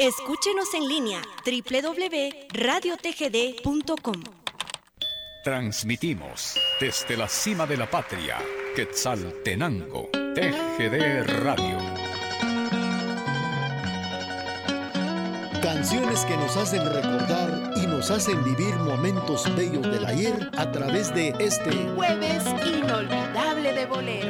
Escúchenos en línea www.radiotgd.com. Transmitimos desde la cima de la patria, Quetzaltenango, TGD Radio. Canciones que nos hacen recordar y nos hacen vivir momentos bellos del ayer a través de este jueves inolvidable de boleros.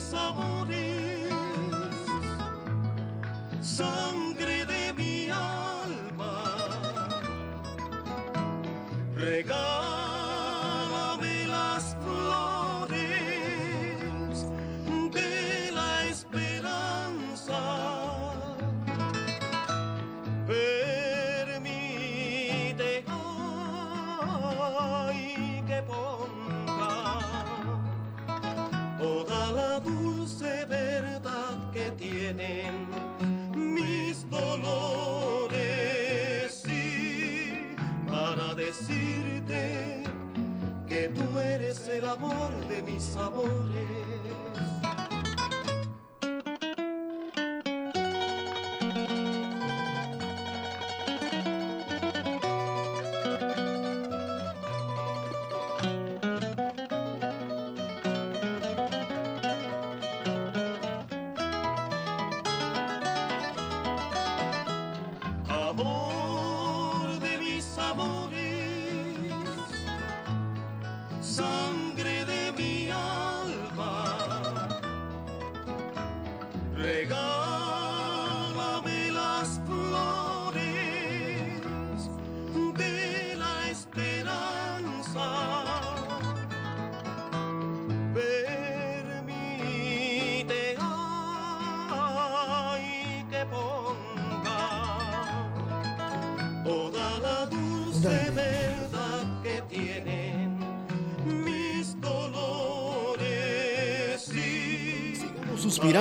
Sabores, sangre de mi alma. Regálame decirte que tú eres el amor de mis amores.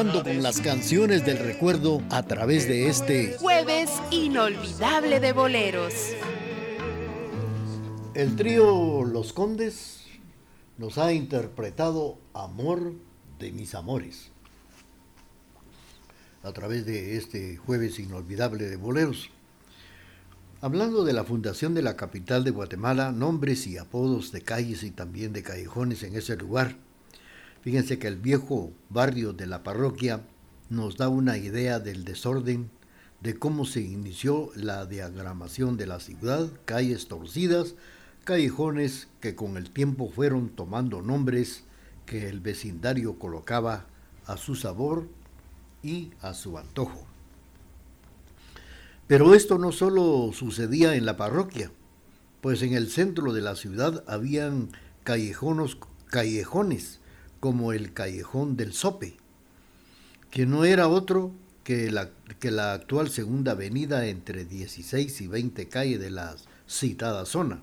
Con las canciones del recuerdo a través de este jueves inolvidable de boleros. El trío Los Condes nos ha interpretado Amor de mis amores a través de este jueves inolvidable de boleros. Hablando de la fundación de la capital de Guatemala, nombres y apodos de calles y también de callejones en ese lugar Fíjense que el viejo barrio de la parroquia nos da una idea del desorden, de cómo se inició la diagramación de la ciudad, calles torcidas, callejones que con el tiempo fueron tomando nombres que el vecindario colocaba a su sabor y a su antojo. Pero esto no solo sucedía en la parroquia, pues en el centro de la ciudad habían callejones, callejones como el Callejón del Sope, que no era otro que la, que la actual segunda avenida entre 16 y 20 calles de la citada zona.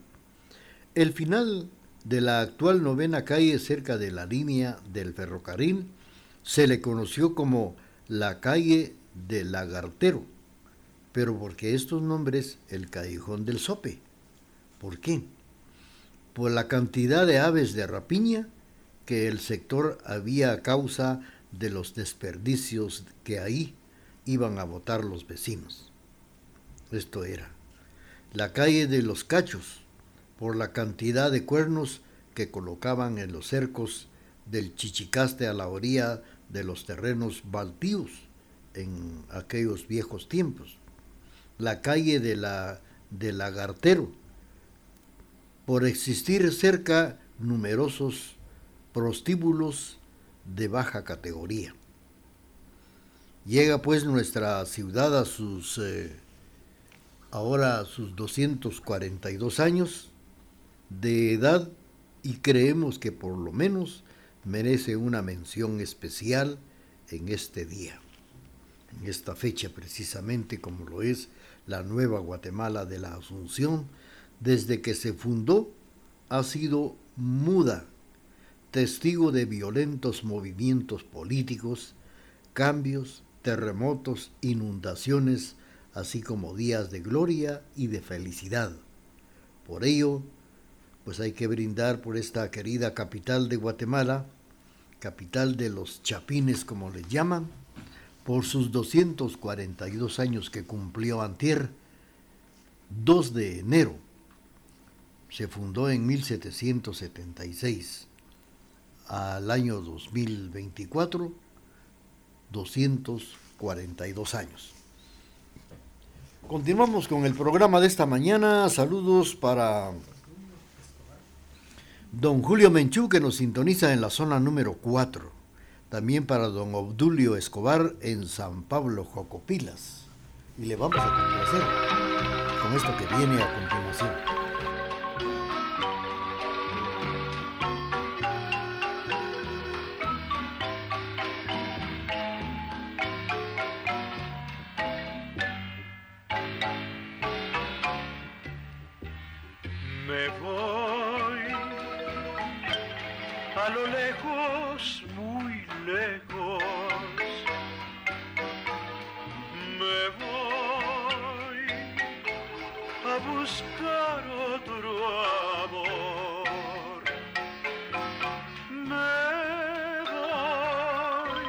El final de la actual novena calle cerca de la línea del ferrocarril se le conoció como la calle del Lagartero, pero porque estos nombres el Callejón del Sope. ¿Por qué? Por la cantidad de aves de rapiña que el sector había a causa de los desperdicios que ahí iban a votar los vecinos. Esto era la calle de los cachos, por la cantidad de cuernos que colocaban en los cercos del Chichicaste a la orilla de los terrenos baldíos en aquellos viejos tiempos. La calle de la del Lagartero, por existir cerca numerosos prostíbulos de baja categoría. Llega pues nuestra ciudad a sus, eh, ahora a sus 242 años de edad y creemos que por lo menos merece una mención especial en este día, en esta fecha precisamente como lo es la nueva Guatemala de la Asunción, desde que se fundó ha sido muda, testigo de violentos movimientos políticos, cambios, terremotos, inundaciones, así como días de gloria y de felicidad. Por ello, pues hay que brindar por esta querida capital de Guatemala, capital de los chapines como les llaman, por sus 242 años que cumplió Antier, 2 de enero. Se fundó en 1776. Al año 2024, 242 años. Continuamos con el programa de esta mañana. Saludos para don Julio Menchú, que nos sintoniza en la zona número 4. También para don Obdulio Escobar en San Pablo Jocopilas. Y le vamos a complacer con esto que viene a continuación. buscar otro amor. Me voy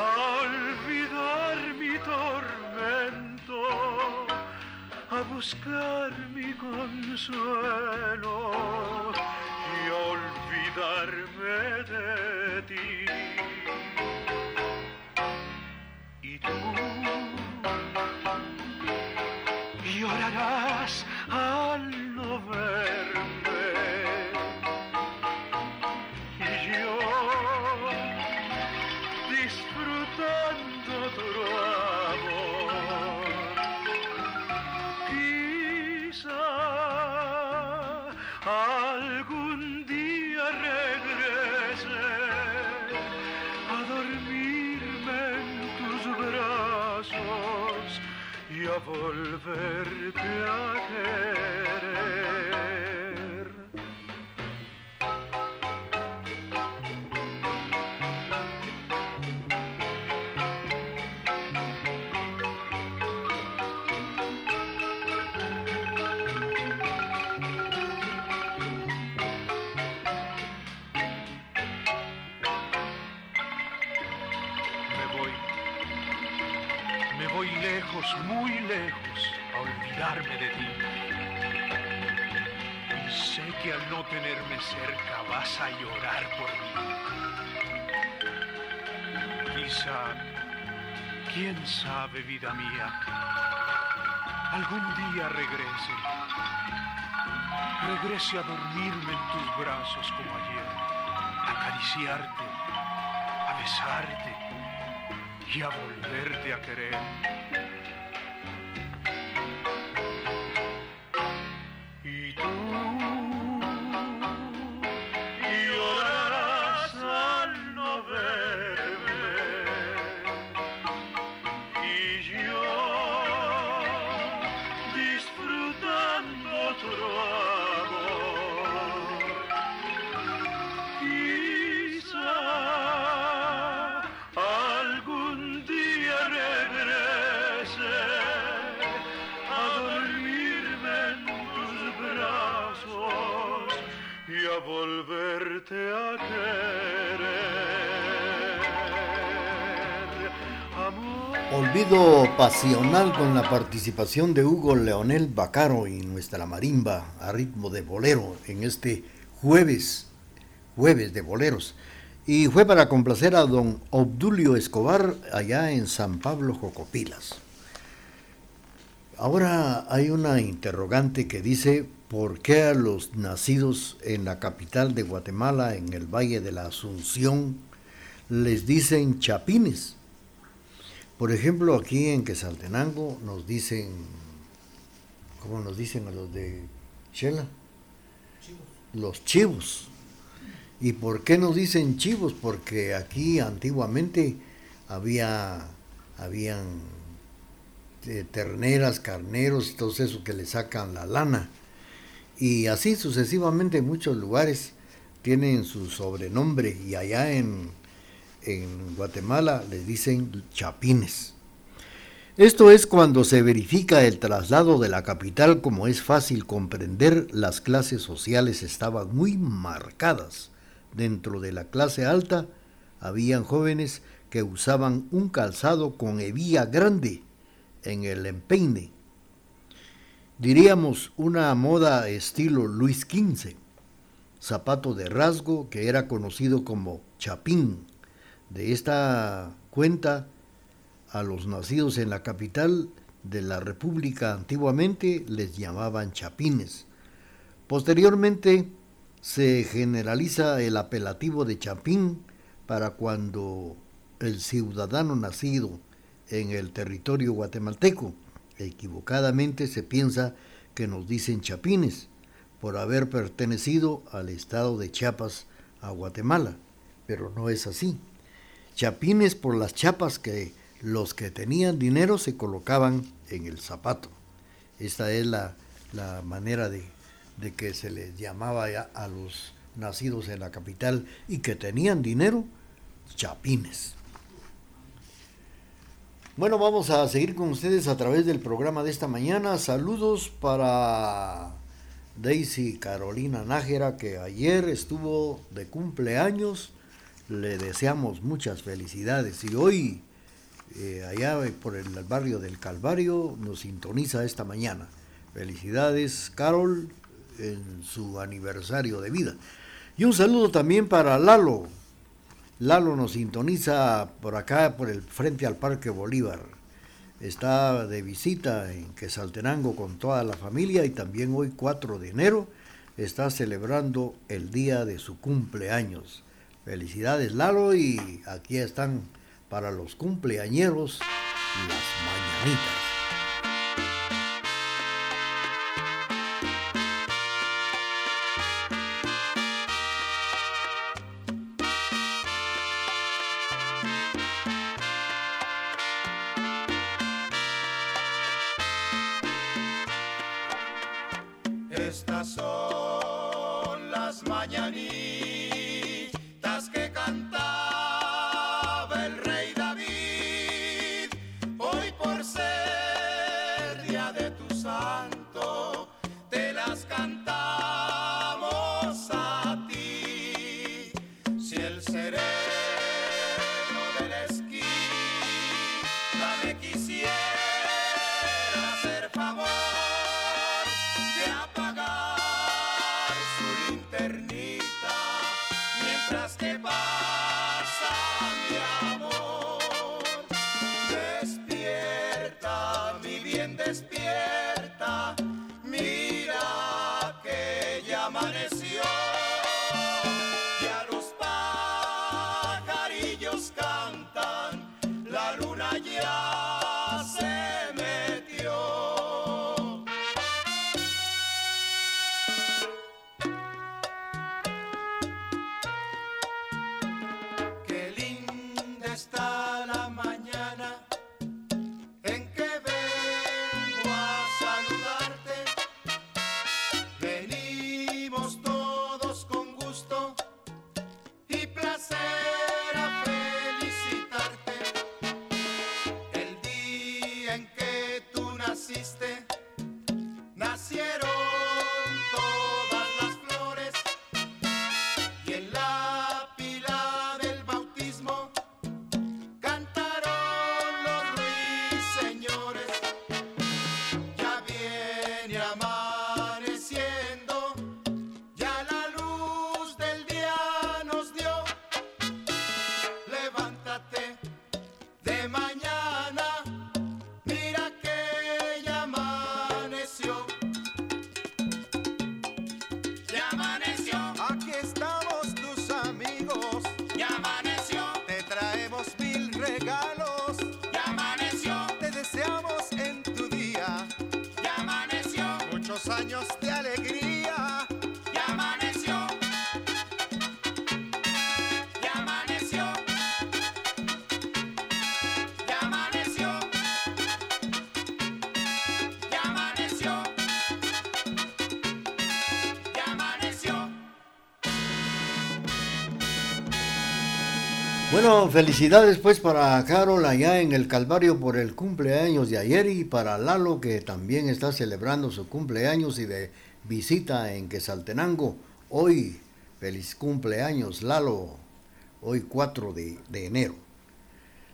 a olvidar mi tormento, a buscar mi consuelo. Vida mía, algún día regrese, regrese a dormirme en tus brazos como ayer, a acariciarte, a besarte y a volverte a querer. Pasional con la participación de Hugo Leonel Bacaro y nuestra marimba a ritmo de bolero en este jueves, jueves de boleros. Y fue para complacer a don Obdulio Escobar allá en San Pablo Jocopilas. Ahora hay una interrogante que dice, ¿por qué a los nacidos en la capital de Guatemala, en el Valle de la Asunción, les dicen chapines? Por ejemplo, aquí en Quesaltenango nos dicen, ¿cómo nos dicen a los de Shela? Los chivos. ¿Y por qué nos dicen chivos? Porque aquí antiguamente había, habían eh, terneras, carneros y todo eso que le sacan la lana. Y así sucesivamente en muchos lugares tienen su sobrenombre y allá en, en Guatemala les dicen chapines. Esto es cuando se verifica el traslado de la capital, como es fácil comprender, las clases sociales estaban muy marcadas. Dentro de la clase alta habían jóvenes que usaban un calzado con hebilla grande en el empeine. Diríamos una moda estilo Luis XV, zapato de rasgo que era conocido como chapín. De esta cuenta, a los nacidos en la capital de la República antiguamente les llamaban chapines. Posteriormente se generaliza el apelativo de chapín para cuando el ciudadano nacido en el territorio guatemalteco. Equivocadamente se piensa que nos dicen chapines por haber pertenecido al estado de Chiapas a Guatemala, pero no es así. Chapines por las chapas que los que tenían dinero se colocaban en el zapato. Esta es la, manera de, de, que se les llamaba a los nacidos en la capital y que tenían dinero, chapines. Bueno, vamos a seguir con ustedes a través del programa de esta mañana. Saludos para Daisy Carolina Nájera, que ayer estuvo de cumpleaños. Le deseamos muchas felicidades y hoy eh, allá por el barrio del Calvario, nos sintoniza esta mañana. Felicidades, Carol, en su aniversario de vida. Y un saludo también para Lalo. Lalo nos sintoniza por acá, por el frente al Parque Bolívar. Está de visita en Quesaltenango con toda la familia y también hoy 4 de enero está celebrando el día de su cumpleaños. Felicidades Lalo y aquí están para los cumpleañeros las mañanitas. El Felicidades pues para Carol allá en el Calvario por el cumpleaños de ayer y para Lalo que también está celebrando su cumpleaños y de visita en Quesaltenango. Hoy, feliz cumpleaños Lalo, hoy 4 de, de enero.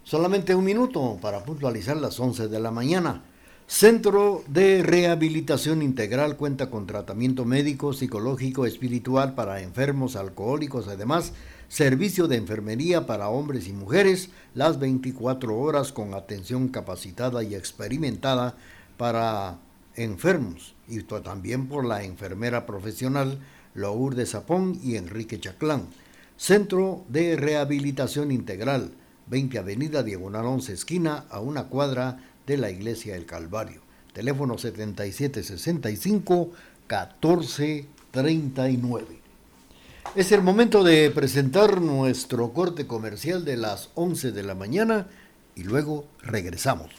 Solamente un minuto para puntualizar las 11 de la mañana. Centro de Rehabilitación Integral cuenta con tratamiento médico, psicológico, espiritual para enfermos alcohólicos, además servicio de enfermería para hombres y mujeres las 24 horas con atención capacitada y experimentada para enfermos y también por la enfermera profesional Lourdes Zapón y Enrique Chaclán. Centro de Rehabilitación Integral, 20 Avenida Diagonal 11 Esquina, a una cuadra de la Iglesia del Calvario. Teléfono 7765 1439. Es el momento de presentar nuestro corte comercial de las 11 de la mañana y luego regresamos.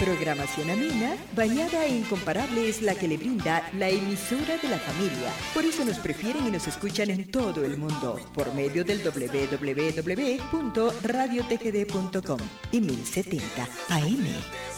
Programación amena, bañada e incomparable es la que le brinda la emisora de la familia. Por eso nos prefieren y nos escuchan en todo el mundo por medio del www.radiotgd.com y 1070 AM.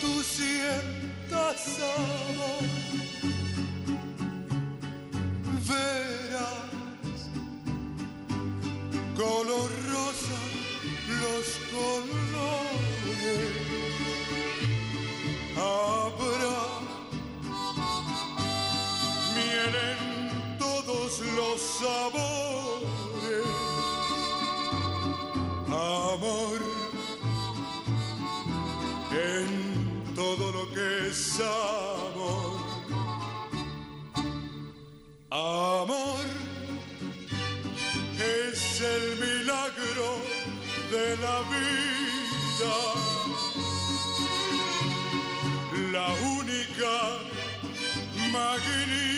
Tú sientas amor, verás color rosa los colores. Habrá miel en todos los sabores amor. Amor es el milagro de la vida, la única magnífica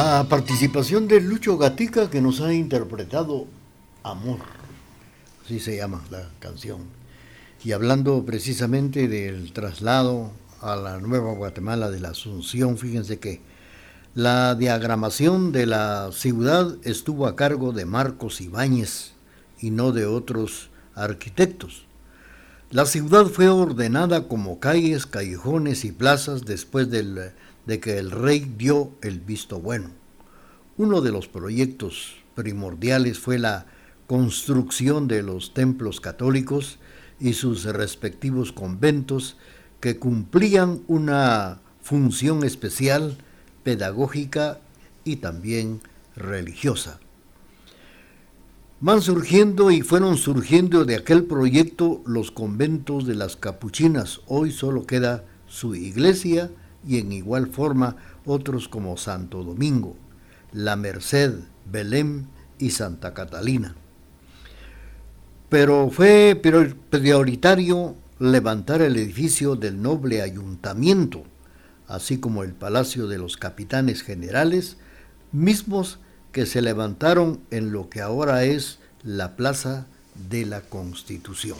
La participación de Lucho Gatica que nos ha interpretado Amor, así se llama la canción. Y hablando precisamente del traslado a la Nueva Guatemala de la Asunción, fíjense que la diagramación de la ciudad estuvo a cargo de Marcos Ibáñez y no de otros arquitectos. La ciudad fue ordenada como calles, callejones y plazas después del- de que el rey dio el visto bueno. Uno de los proyectos primordiales fue la construcción de los templos católicos y sus respectivos conventos que cumplían una función especial, pedagógica y también religiosa. Van surgiendo y fueron surgiendo de aquel proyecto los conventos de las capuchinas. Hoy solo queda su iglesia y en igual forma otros como Santo Domingo, La Merced, Belén y Santa Catalina. Pero fue prior- prioritario levantar el edificio del noble ayuntamiento, así como el Palacio de los Capitanes Generales, mismos que se levantaron en lo que ahora es la Plaza de la Constitución,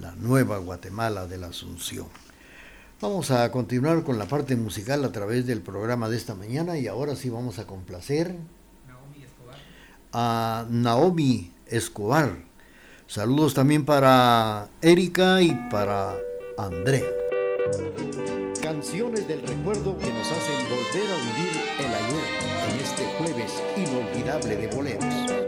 la nueva Guatemala de la Asunción. Vamos a continuar con la parte musical a través del programa de esta mañana y ahora sí vamos a complacer a Naomi Escobar. Saludos también para Erika y para Andrea. Canciones del recuerdo que nos hacen volver a vivir el ayer en este jueves inolvidable de boleros.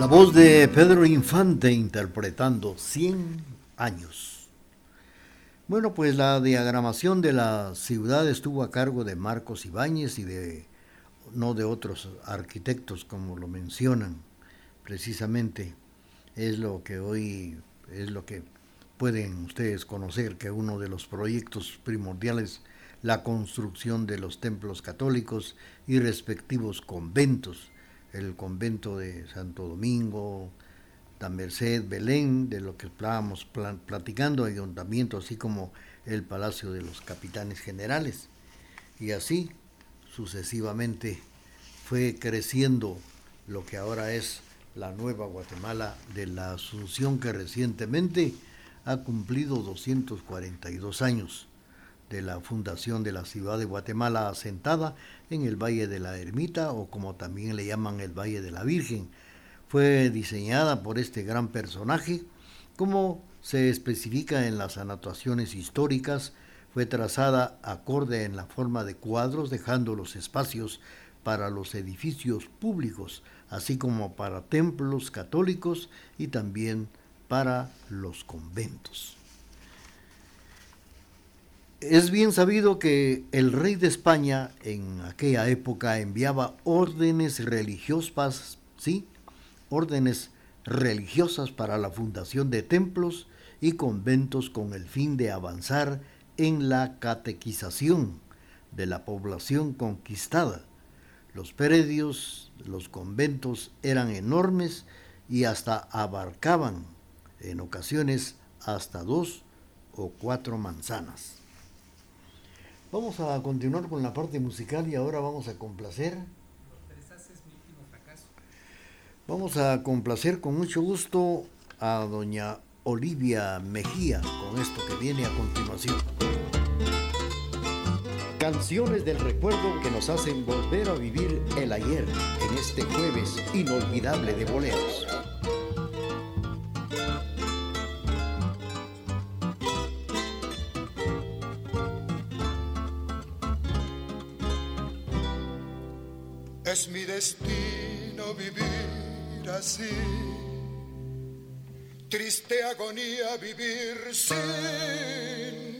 La voz de Pedro Infante interpretando 100 años. Bueno, pues la diagramación de la ciudad estuvo a cargo de Marcos Ibáñez y de no de otros arquitectos como lo mencionan. Precisamente es lo que hoy es lo que pueden ustedes conocer que uno de los proyectos primordiales la construcción de los templos católicos y respectivos conventos el convento de Santo Domingo, Dan Merced, Belén, de lo que estábamos platicando, ayuntamiento, así como el Palacio de los Capitanes Generales. Y así sucesivamente fue creciendo lo que ahora es la nueva Guatemala de la Asunción que recientemente ha cumplido 242 años de la fundación de la ciudad de Guatemala asentada en el Valle de la Ermita o como también le llaman el Valle de la Virgen. Fue diseñada por este gran personaje, como se especifica en las anotaciones históricas, fue trazada acorde en la forma de cuadros, dejando los espacios para los edificios públicos, así como para templos católicos y también para los conventos. Es bien sabido que el rey de España en aquella época enviaba órdenes religiosas, ¿sí? Órdenes religiosas para la fundación de templos y conventos con el fin de avanzar en la catequización de la población conquistada. Los predios, los conventos eran enormes y hasta abarcaban en ocasiones hasta dos o cuatro manzanas. Vamos a continuar con la parte musical y ahora vamos a complacer. Vamos a complacer con mucho gusto a doña Olivia Mejía con esto que viene a continuación. Canciones del recuerdo que nos hacen volver a vivir el ayer en este jueves inolvidable de boleros. Es mi destino vivir así, triste agonía vivir sin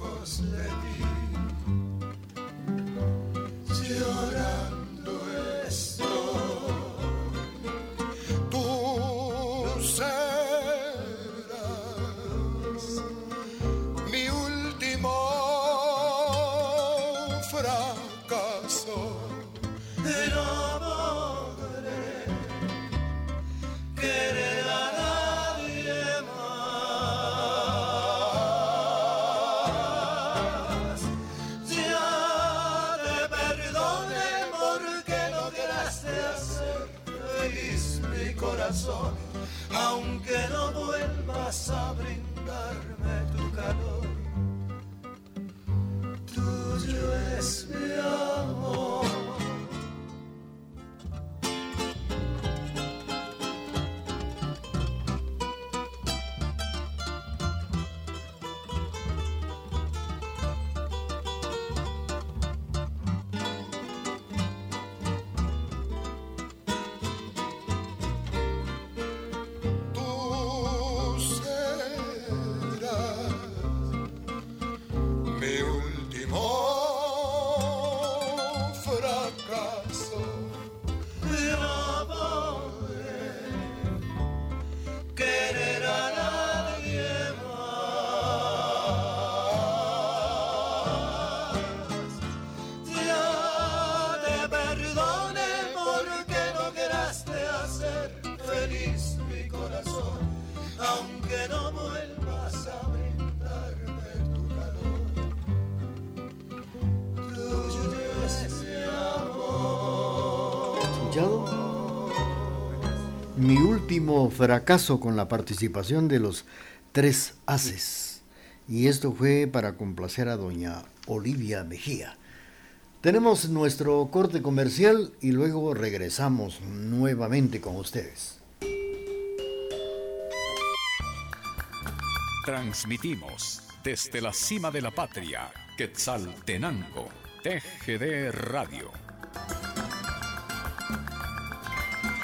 ojos le di. Llora. Fracaso con la participación de los tres haces. Y esto fue para complacer a doña Olivia Mejía. Tenemos nuestro corte comercial y luego regresamos nuevamente con ustedes. Transmitimos desde la cima de la patria, Quetzaltenango, TGD Radio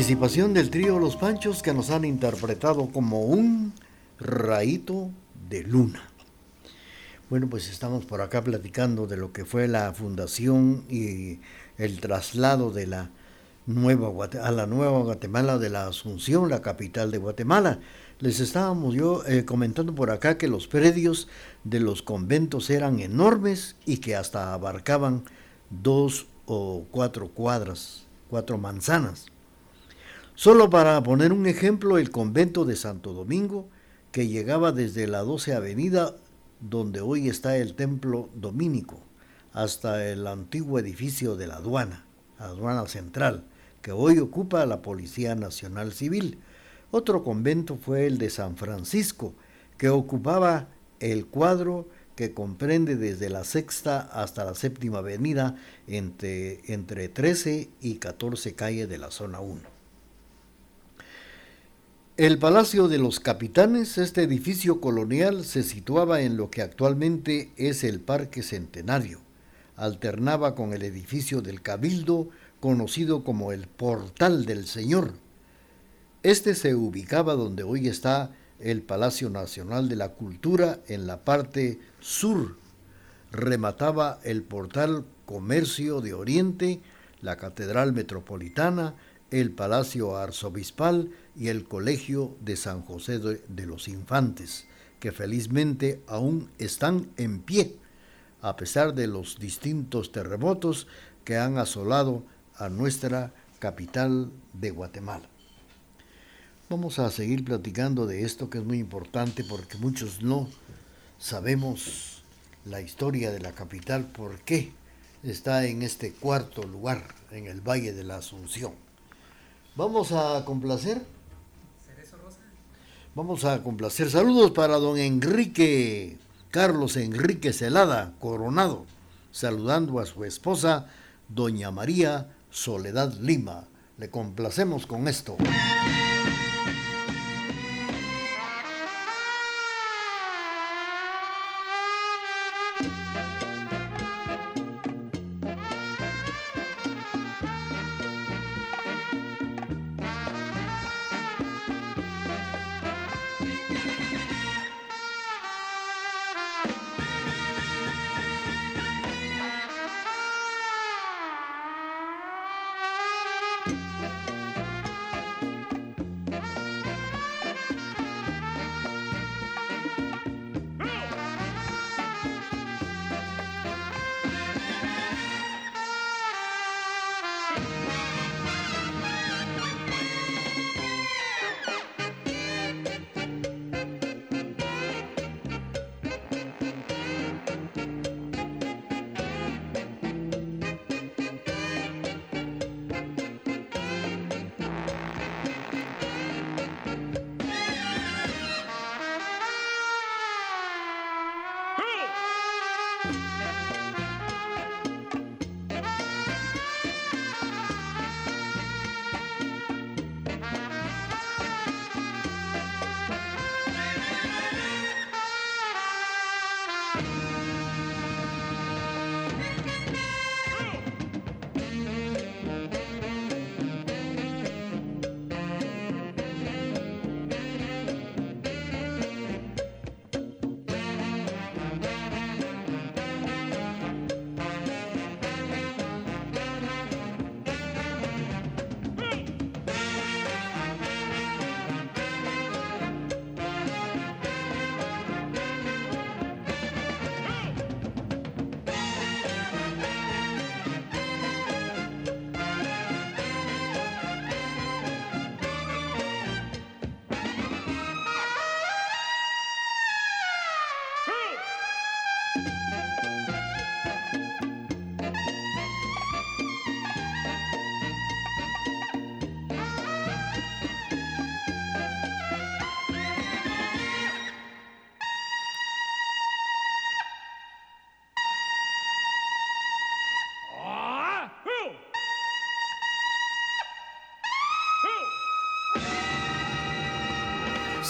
participación del trío Los Panchos que nos han interpretado como un rayito de luna. Bueno, pues estamos por acá platicando de lo que fue la fundación y el traslado de la nueva a la nueva Guatemala de la Asunción, la capital de Guatemala. Les estábamos yo eh, comentando por acá que los predios de los conventos eran enormes y que hasta abarcaban dos o cuatro cuadras cuatro manzanas. Solo para poner un ejemplo, el convento de Santo Domingo, que llegaba desde la 12 Avenida, donde hoy está el templo dominico, hasta el antiguo edificio de la aduana, aduana central, que hoy ocupa la Policía Nacional Civil. Otro convento fue el de San Francisco, que ocupaba el cuadro que comprende desde la sexta hasta la séptima avenida entre, entre 13 y 14 calles de la zona 1. El Palacio de los Capitanes, este edificio colonial, se situaba en lo que actualmente es el Parque Centenario. Alternaba con el edificio del Cabildo, conocido como el Portal del Señor. Este se ubicaba donde hoy está el Palacio Nacional de la Cultura en la parte sur. Remataba el portal Comercio de Oriente, la Catedral Metropolitana, el Palacio Arzobispal y el Colegio de San José de los Infantes, que felizmente aún están en pie, a pesar de los distintos terremotos que han asolado a nuestra capital de Guatemala. Vamos a seguir platicando de esto que es muy importante porque muchos no sabemos la historia de la capital, por qué está en este cuarto lugar, en el Valle de la Asunción. Vamos a complacer. Vamos a complacer. Saludos para don Enrique, Carlos Enrique Celada, Coronado, saludando a su esposa, doña María Soledad Lima. Le complacemos con esto.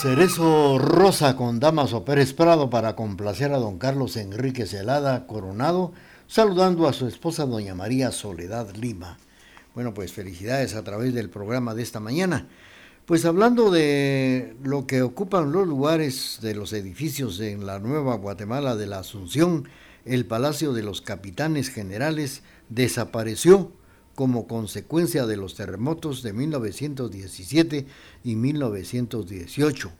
Cerezo Rosa con Damaso Pérez Prado para complacer a don Carlos Enrique Celada Coronado, saludando a su esposa doña María Soledad Lima. Bueno, pues felicidades a través del programa de esta mañana. Pues hablando de lo que ocupan los lugares de los edificios en la Nueva Guatemala de la Asunción, el Palacio de los Capitanes Generales desapareció como consecuencia de los terremotos de 1917 y 1918.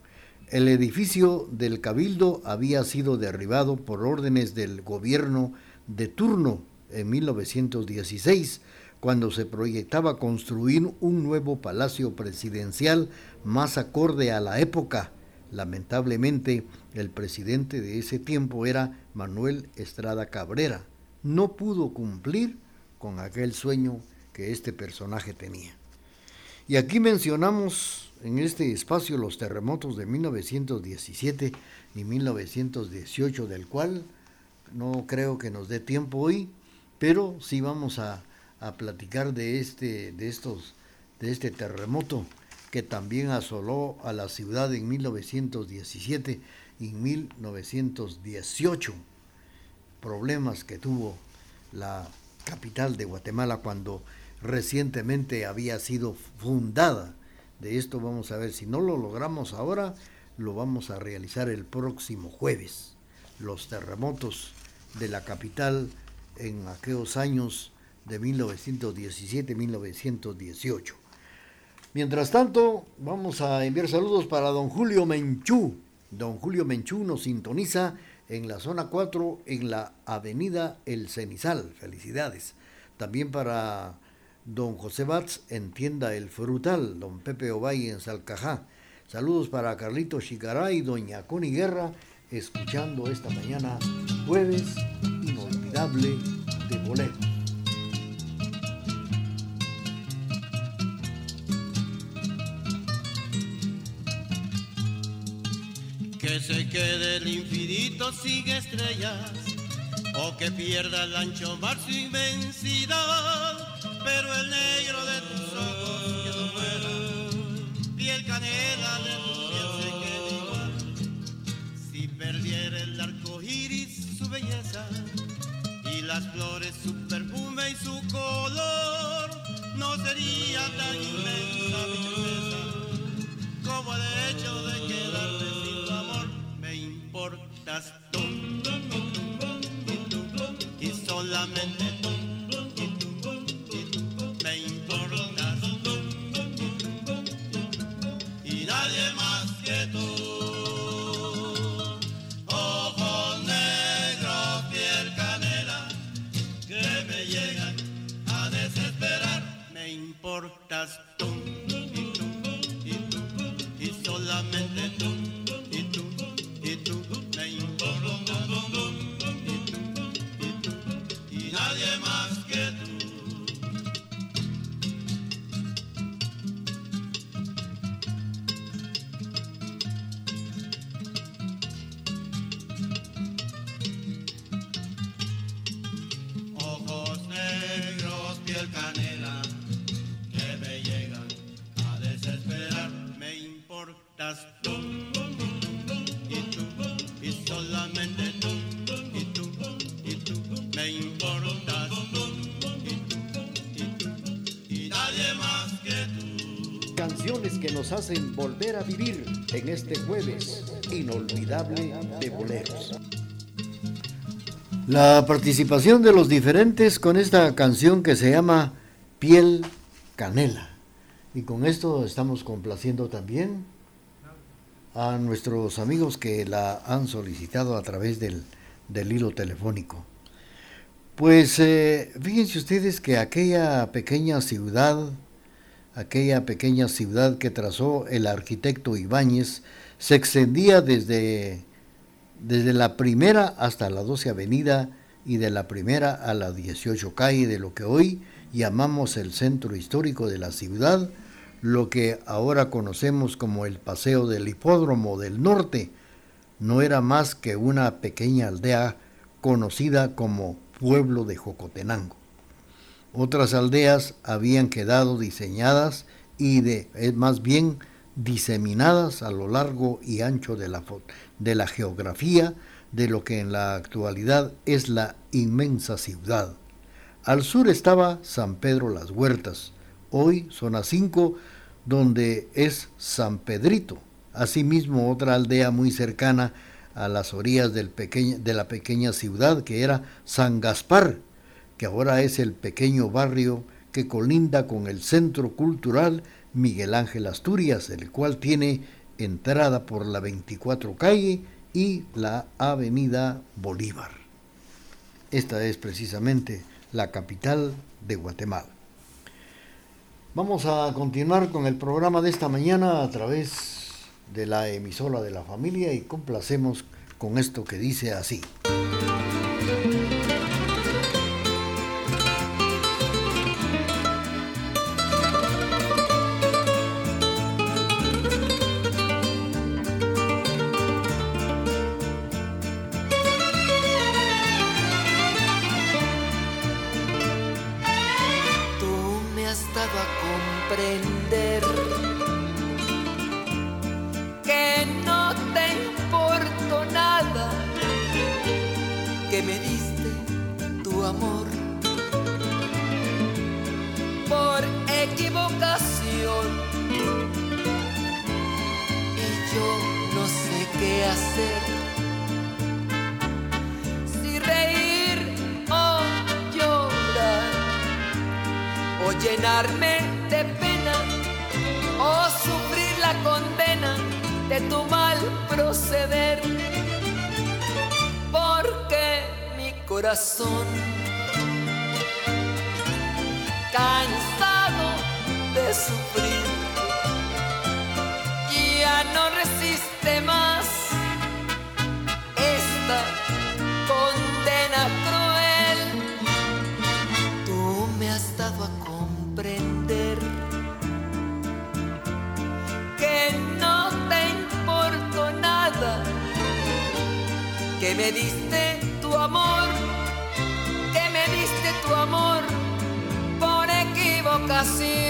El edificio del Cabildo había sido derribado por órdenes del gobierno de turno en 1916, cuando se proyectaba construir un nuevo palacio presidencial más acorde a la época. Lamentablemente, el presidente de ese tiempo era Manuel Estrada Cabrera. No pudo cumplir con aquel sueño que este personaje tenía. Y aquí mencionamos en este espacio los terremotos de 1917 y 1918, del cual no creo que nos dé tiempo hoy, pero sí vamos a, a platicar de este, de estos, de este terremoto que también asoló a la ciudad en 1917 y 1918. Problemas que tuvo la capital de Guatemala cuando recientemente había sido fundada. De esto vamos a ver, si no lo logramos ahora, lo vamos a realizar el próximo jueves. Los terremotos de la capital en aquellos años de 1917-1918. Mientras tanto, vamos a enviar saludos para don Julio Menchú. Don Julio Menchú nos sintoniza en la zona 4 en la avenida El Cenizal. Felicidades. También para don José Batz en Tienda El Frutal, don Pepe Ovalle en Salcajá. Saludos para Carlito Chicaray y doña Connie Guerra, escuchando esta mañana jueves inolvidable de bolero. Que se quede el infinito sin estrellas o que pierda el ancho mar su inmensidad, pero el negro de tus ojos que no muera, piel canela de tu piel se queda. Si perdiera el arco iris su belleza y las flores su perfume y su color, no sería tan inmensa does hacen volver a vivir en este jueves inolvidable de boleros. La participación de los diferentes con esta canción que se llama Piel Canela. Y con esto estamos complaciendo también a nuestros amigos que la han solicitado a través del, del hilo telefónico. Pues eh, fíjense ustedes que aquella pequeña ciudad, aquella pequeña ciudad que trazó el arquitecto Ibáñez, se extendía desde desde la primera hasta la 12 Avenida y de la primera a la 18 calle de lo que hoy llamamos el centro histórico de la ciudad, lo que ahora conocemos como el Paseo del Hipódromo del Norte, no era más que una pequeña aldea conocida como Pueblo de Jocotenango. Otras aldeas habían quedado diseñadas y de, más bien diseminadas a lo largo y ancho de la, de la geografía de lo que en la actualidad es la inmensa ciudad. Al sur estaba San Pedro Las Huertas, hoy zona 5, donde es San Pedrito. Asimismo, otra aldea muy cercana a las orillas del de la pequeña ciudad que era San Gaspar, que ahora es el pequeño barrio que colinda con el Centro Cultural Miguel Ángel Asturias, el cual tiene entrada por la 24 calle y la avenida Bolívar. Esta es precisamente la capital de Guatemala. Vamos a continuar con el programa de esta mañana a través de la emisora de la familia y complacemos con esto que dice así. que me diste tu amor, que me diste tu amor por equivocación.